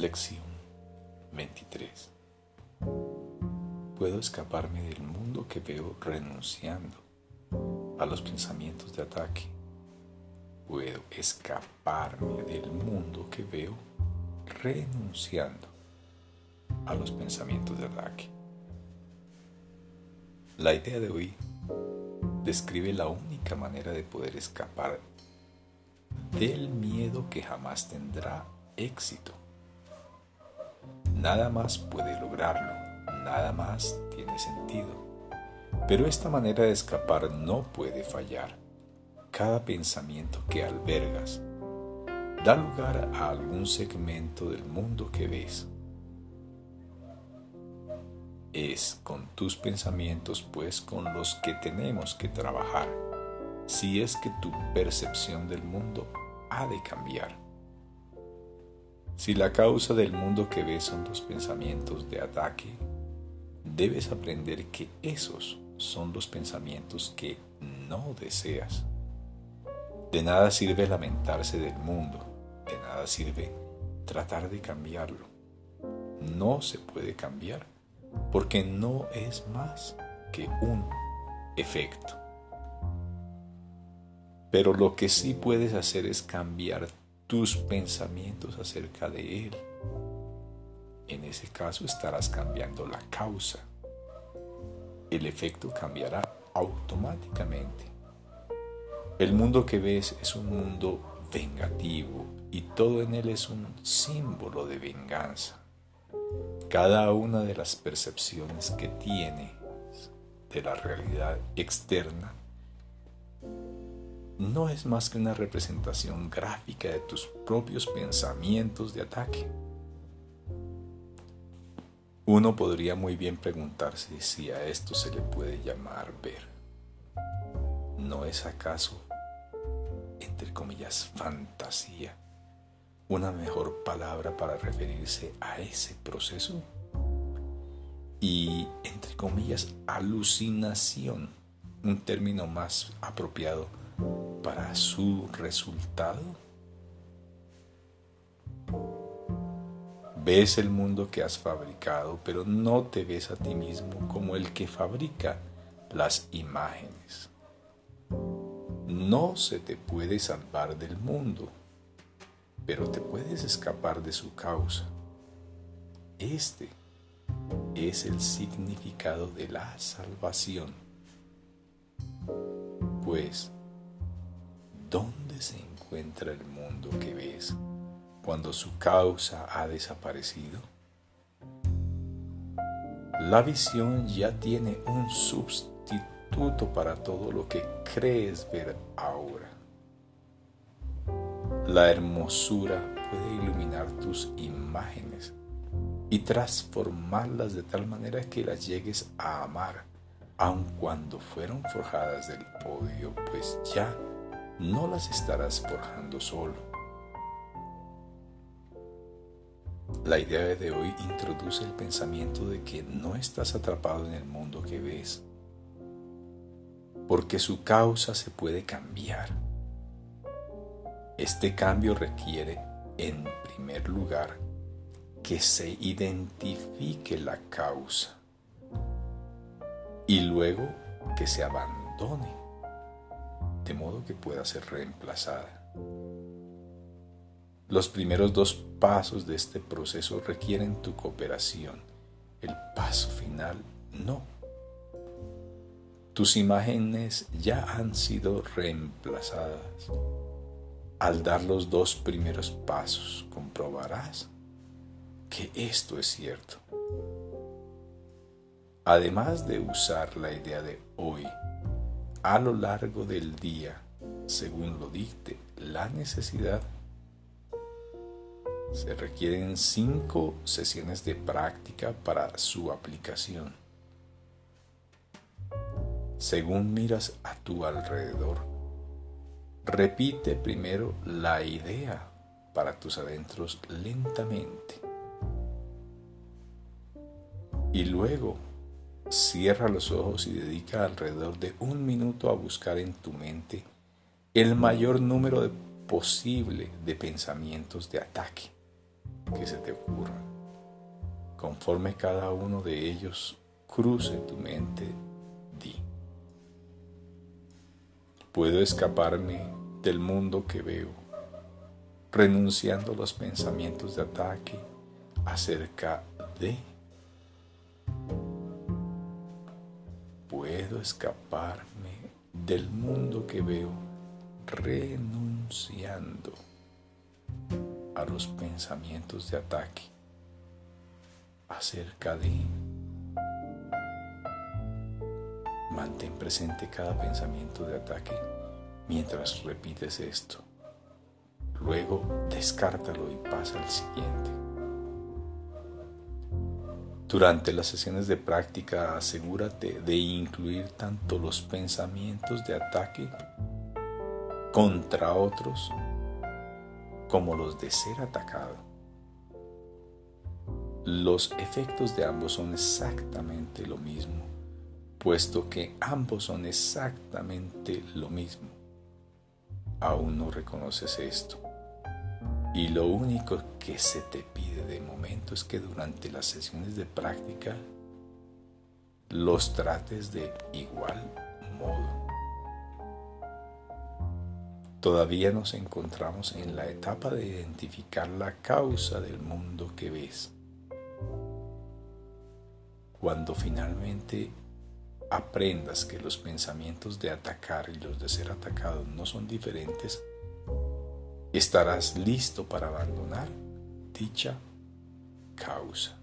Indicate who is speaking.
Speaker 1: Lección 23. Puedo escaparme del mundo que veo renunciando a los pensamientos de ataque. Puedo escaparme del mundo que veo renunciando a los pensamientos de ataque. La idea de hoy describe la única manera de poder escapar del miedo que jamás tendrá éxito. Nada más puede lograrlo, nada más tiene sentido. Pero esta manera de escapar no puede fallar. Cada pensamiento que albergas da lugar a algún segmento del mundo que ves. Es con tus pensamientos pues con los que tenemos que trabajar si es que tu percepción del mundo ha de cambiar. Si la causa del mundo que ves son los pensamientos de ataque, debes aprender que esos son los pensamientos que no deseas. De nada sirve lamentarse del mundo, de nada sirve tratar de cambiarlo. No se puede cambiar porque no es más que un efecto. Pero lo que sí puedes hacer es cambiar tus pensamientos acerca de él. En ese caso estarás cambiando la causa. El efecto cambiará automáticamente. El mundo que ves es un mundo vengativo y todo en él es un símbolo de venganza. Cada una de las percepciones que tienes de la realidad externa no es más que una representación gráfica de tus propios pensamientos de ataque. Uno podría muy bien preguntarse si a esto se le puede llamar ver. ¿No es acaso, entre comillas, fantasía? una mejor palabra para referirse a ese proceso? Y, entre comillas, alucinación, un término más apropiado para su resultado. Ves el mundo que has fabricado, pero no te ves a ti mismo como el que fabrica las imágenes. No se te puede salvar del mundo pero te puedes escapar de su causa. Este es el significado de la salvación. Pues, ¿dónde se encuentra el mundo que ves cuando su causa ha desaparecido? La visión ya tiene un sustituto para todo lo que crees ver ahora. La hermosura puede iluminar tus imágenes y transformarlas de tal manera que las llegues a amar, aun cuando fueron forjadas del odio, pues ya no las estarás forjando solo. La idea de hoy introduce el pensamiento de que no estás atrapado en el mundo que ves, porque su causa se puede cambiar este cambio requiere, en primer lugar, que se identifique la causa y luego que se abandone, de modo que pueda ser reemplazada. Los primeros dos pasos de este proceso requieren tu cooperación. El paso final no. Tus imágenes ya han sido reemplazadas al dar los dos primeros pasos, comprobarás que esto es cierto. Además de usar la idea de hoy a lo largo del día, según lo dicte la necesidad, se requieren cinco sesiones de práctica para su aplicación. Según miras a tu alrededor, Repite primero la idea para tus adentros lentamente. Y luego cierra los ojos y dedica alrededor de un minuto a buscar en tu mente el mayor número posible de pensamientos de ataque. que se te ocurran. Conforme cada uno de ellos cruce tu mente, di. Puedo escaparme del mundo que veo, renunciando a los pensamientos de ataque acerca de escaparme del mundo que veo renunciando a los pensamientos de ataque acerca de mantén presente cada pensamiento de ataque mientras repites esto. Luego descártalo y pasa al siguiente. Durante las sesiones de práctica asegúrate de incluir tanto los pensamientos de ataque contra otros como los de ser atacado. Los efectos de ambos son exactamente lo mismo, puesto que ambos son exactamente lo mismo. Aún no reconoces esto. Y lo único que se te pide de momento es que durante las sesiones de práctica los trates de igual modo. Todavía nos encontramos en la etapa de identificar la causa del mundo que ves. Cuando finalmente aprendas que los pensamientos de atacar y los de ser atacado no son diferentes, estarás listo para abandonar dicha causa.